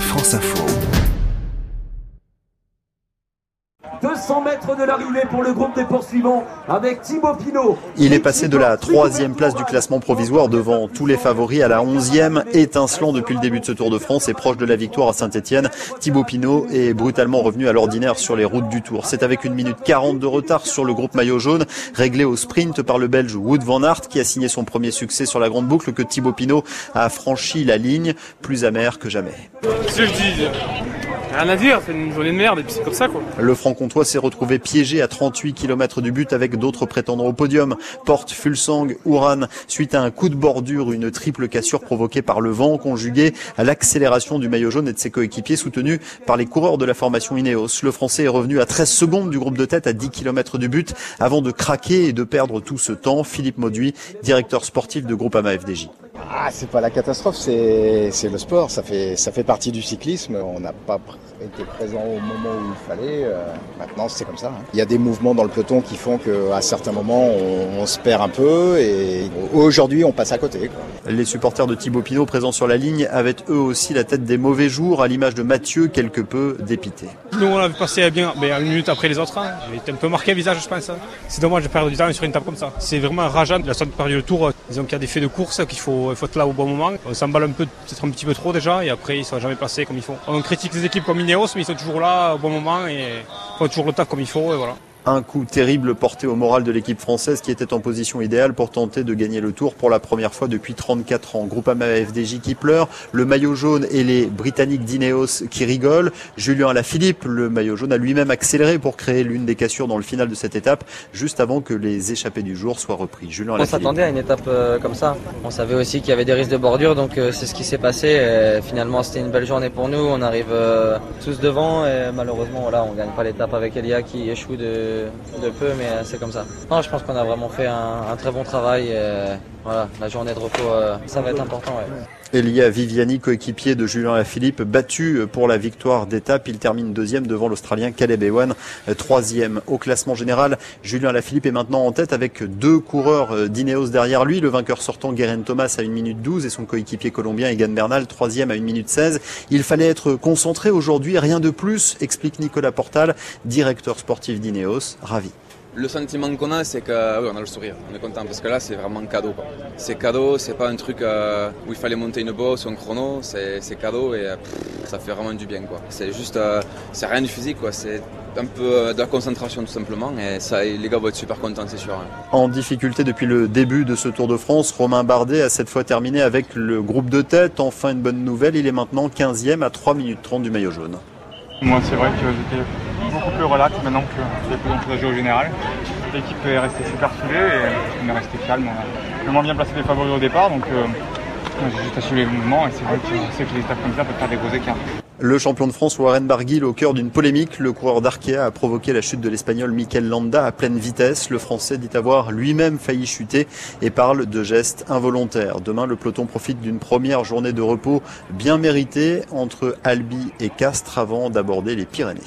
France Info. 200 mètres de l'arrivée pour le groupe des poursuivants avec Thibaut Pinot. Il est passé de la troisième place du classement provisoire devant tous les favoris à la onzième, étincelant depuis le début de ce Tour de France et proche de la victoire à Saint-Etienne. Thibaut Pinot est brutalement revenu à l'ordinaire sur les routes du Tour. C'est avec une minute 40 de retard sur le groupe maillot jaune, réglé au sprint par le Belge Wood van Aert qui a signé son premier succès sur la grande boucle que Thibaut Pinot a franchi la ligne, plus amer que jamais. je dis, C'est une journée de merde et puis c'est comme ça quoi. Le franc-comtois s'est retrouvé piégé à 38 km du but avec d'autres prétendants au podium. Porte, Fulsang, Ouran, suite à un coup de bordure, une triple cassure provoquée par le vent conjugué à l'accélération du maillot jaune et de ses coéquipiers soutenus par les coureurs de la formation Ineos. Le français est revenu à 13 secondes du groupe de tête à 10 km du but avant de craquer et de perdre tout ce temps. Philippe Mauduit, directeur sportif de Groupama FDJ. Ah, c'est pas la catastrophe, c'est le sport, ça fait, ça fait partie du cyclisme. On n'a pas été présent au moment où il fallait. Euh, maintenant, c'est comme ça. Hein. Il y a des mouvements dans le peloton qui font qu'à certains moments, on, se perd un peu et aujourd'hui, on passe à côté. Les supporters de Thibaut Pinot présents sur la ligne avaient eux aussi la tête des mauvais jours, à l'image de Mathieu, quelque peu dépité. Nous, on avait passé bien, une minute après les autres. Hein. J'étais un peu marqué le visage, je pense. Hein. C'est dommage de perdre du temps sur une table comme ça. C'est vraiment rageant. La seule période de tour, disons qu'il y a des faits de course qu'il faut il faut être là au bon moment. On s'emballe un peu, peut-être un petit peu trop déjà, et après ils ne sont jamais passés comme il faut. On critique les équipes comme Ineos, mais ils sont toujours là au bon moment et font toujours le taf comme il faut, et voilà. Un coup terrible porté au moral de l'équipe française qui était en position idéale pour tenter de gagner le tour pour la première fois depuis 34 ans. Groupama FDJ qui pleure, le maillot jaune et les Britanniques d'Ineos qui rigolent. Julien Alaphilippe, le maillot jaune, a lui-même accéléré pour créer l'une des cassures dans le final de cette étape, juste avant que les échappées du jour soient repris. Julien On s'attendait à une étape euh, comme ça. On savait aussi qu'il y avait des risques de bordure, donc euh, c'est ce qui s'est passé. finalement, c'était une belle journée pour nous. On arrive euh, tous devant et malheureusement, voilà, on gagne pas l'étape avec Elia qui échoue de de, peu, mais euh, c'est comme ça. Non, je pense qu'on a vraiment fait un, très bon travail. Et, voilà, la journée de repos, euh, ça va être important. Ouais. Elia Viviani, coéquipier de Julien Lafilippe, battu pour la victoire d'étape. Il termine deuxième devant l'Australien Caleb Ewan, troisième au classement général. Julien Lafilippe est maintenant en tête avec deux coureurs euh, d'Ineos derrière lui. Le vainqueur sortant, Guerin Thomas, à 1 minute 12 et son coéquipier colombien, Egan Bernal, troisième à 1 minute 16. Il fallait être concentré aujourd'hui, rien de plus, explique Nicolas Portal, directeur sportif d'Ineos, ravi. Le sentiment qu'on a, c'est que oui, on a le sourire, on est content parce que là, c'est vraiment cadeau. C'est cadeau, c'est pas un truc euh, où il fallait monter une bosse ou un chrono, c'est cadeau et ça fait vraiment du bien. quoi. C'est juste, euh, c'est rien du physique, quoi. C'est un peu euh, de la concentration tout simplement et ça, les gars vont être super contents, c'est sûr. Hein. En difficulté depuis le début de ce Tour de France, Romain Bardet a cette fois terminé avec le groupe de tête. Enfin, une bonne nouvelle, il est maintenant 15e à 3 minutes 30 du maillot jaune. Moi, c'est vrai que j'étais beaucoup plus relax maintenant que j'ai plus entouragé au général. L'équipe est restée super soudée et on est resté calme. On a moins bien placé les favoris au départ, donc euh, j'ai juste assuré les mouvements et c'est vrai que c'est que les étapes comme ça peuvent faire des gros écarts. Le champion de France Warren Barguil au cœur d'une polémique. Le coureur d'Arkea a provoqué la chute de l'espagnol Mikel Landa à pleine vitesse. Le français dit avoir lui-même failli chuter et parle de gestes involontaires. Demain, le peloton profite d'une première journée de repos bien méritée entre Albi et Castres avant d'aborder les Pyrénées.